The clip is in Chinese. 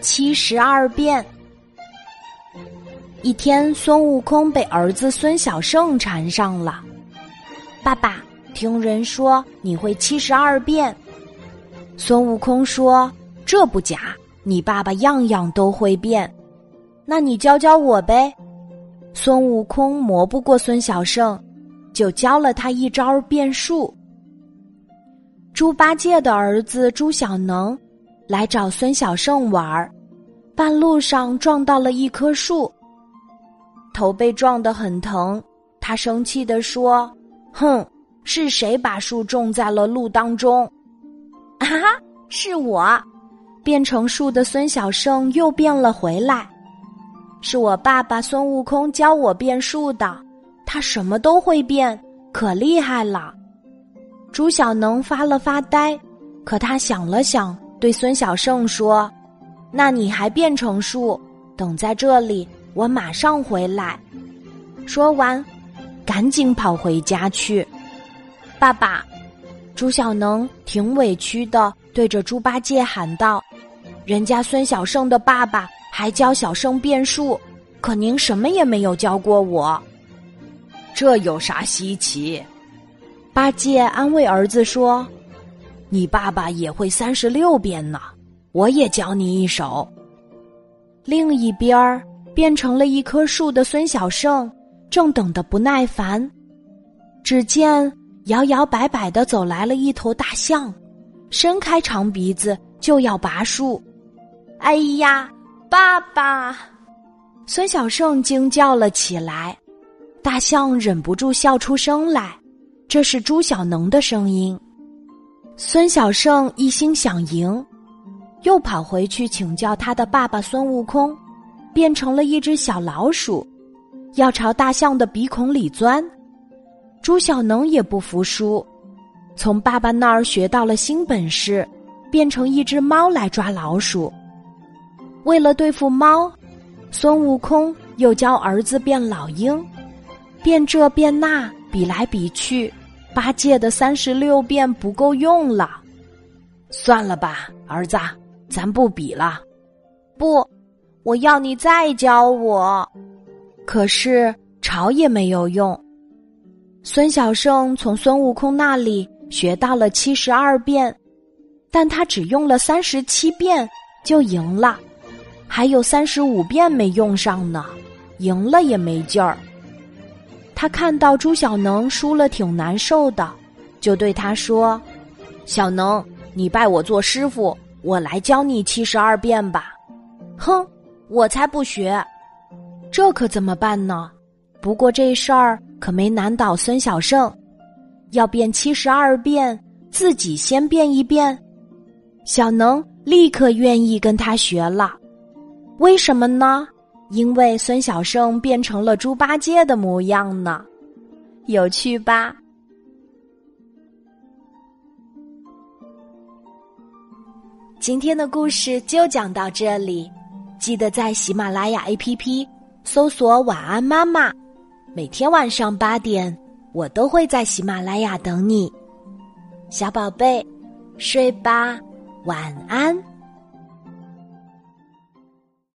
七十二变。一天，孙悟空被儿子孙小圣缠上了。爸爸，听人说你会七十二变。孙悟空说：“这不假，你爸爸样样都会变。那你教教我呗。”孙悟空磨不过孙小圣，就教了他一招变术。猪八戒的儿子猪小能来找孙小圣玩儿，半路上撞到了一棵树。头被撞得很疼，他生气地说：“哼，是谁把树种在了路当中？”啊，是我！变成树的孙小圣又变了回来。是我爸爸孙悟空教我变树的，他什么都会变，可厉害了。朱小能发了发呆，可他想了想，对孙小圣说：“那你还变成树，等在这里。”我马上回来。说完，赶紧跑回家去。爸爸，朱小能挺委屈的，对着猪八戒喊道：“人家孙小圣的爸爸还教小圣变树，可您什么也没有教过我。这有啥稀奇？”八戒安慰儿子说：“你爸爸也会三十六变呢，我也教你一首。”另一边儿。变成了一棵树的孙小圣，正等得不耐烦。只见摇摇摆摆的走来了一头大象，伸开长鼻子就要拔树。哎呀，爸爸！孙小圣惊叫了起来。大象忍不住笑出声来，这是朱小能的声音。孙小圣一心想赢，又跑回去请教他的爸爸孙悟空。变成了一只小老鼠，要朝大象的鼻孔里钻。朱小能也不服输，从爸爸那儿学到了新本事，变成一只猫来抓老鼠。为了对付猫，孙悟空又教儿子变老鹰，变这变那，比来比去，八戒的三十六变不够用了。算了吧，儿子，咱不比了。不。我要你再教我，可是吵也没有用。孙小圣从孙悟空那里学到了七十二变，但他只用了三十七变就赢了，还有三十五变没用上呢，赢了也没劲儿。他看到朱小能输了挺难受的，就对他说：“小能，你拜我做师傅，我来教你七十二变吧。”哼。我才不学，这可怎么办呢？不过这事儿可没难倒孙小圣，要变七十二变，自己先变一变。小能立刻愿意跟他学了，为什么呢？因为孙小圣变成了猪八戒的模样呢，有趣吧？今天的故事就讲到这里。记得在喜马拉雅 APP 搜索“晚安妈妈”，每天晚上八点，我都会在喜马拉雅等你，小宝贝，睡吧，晚安。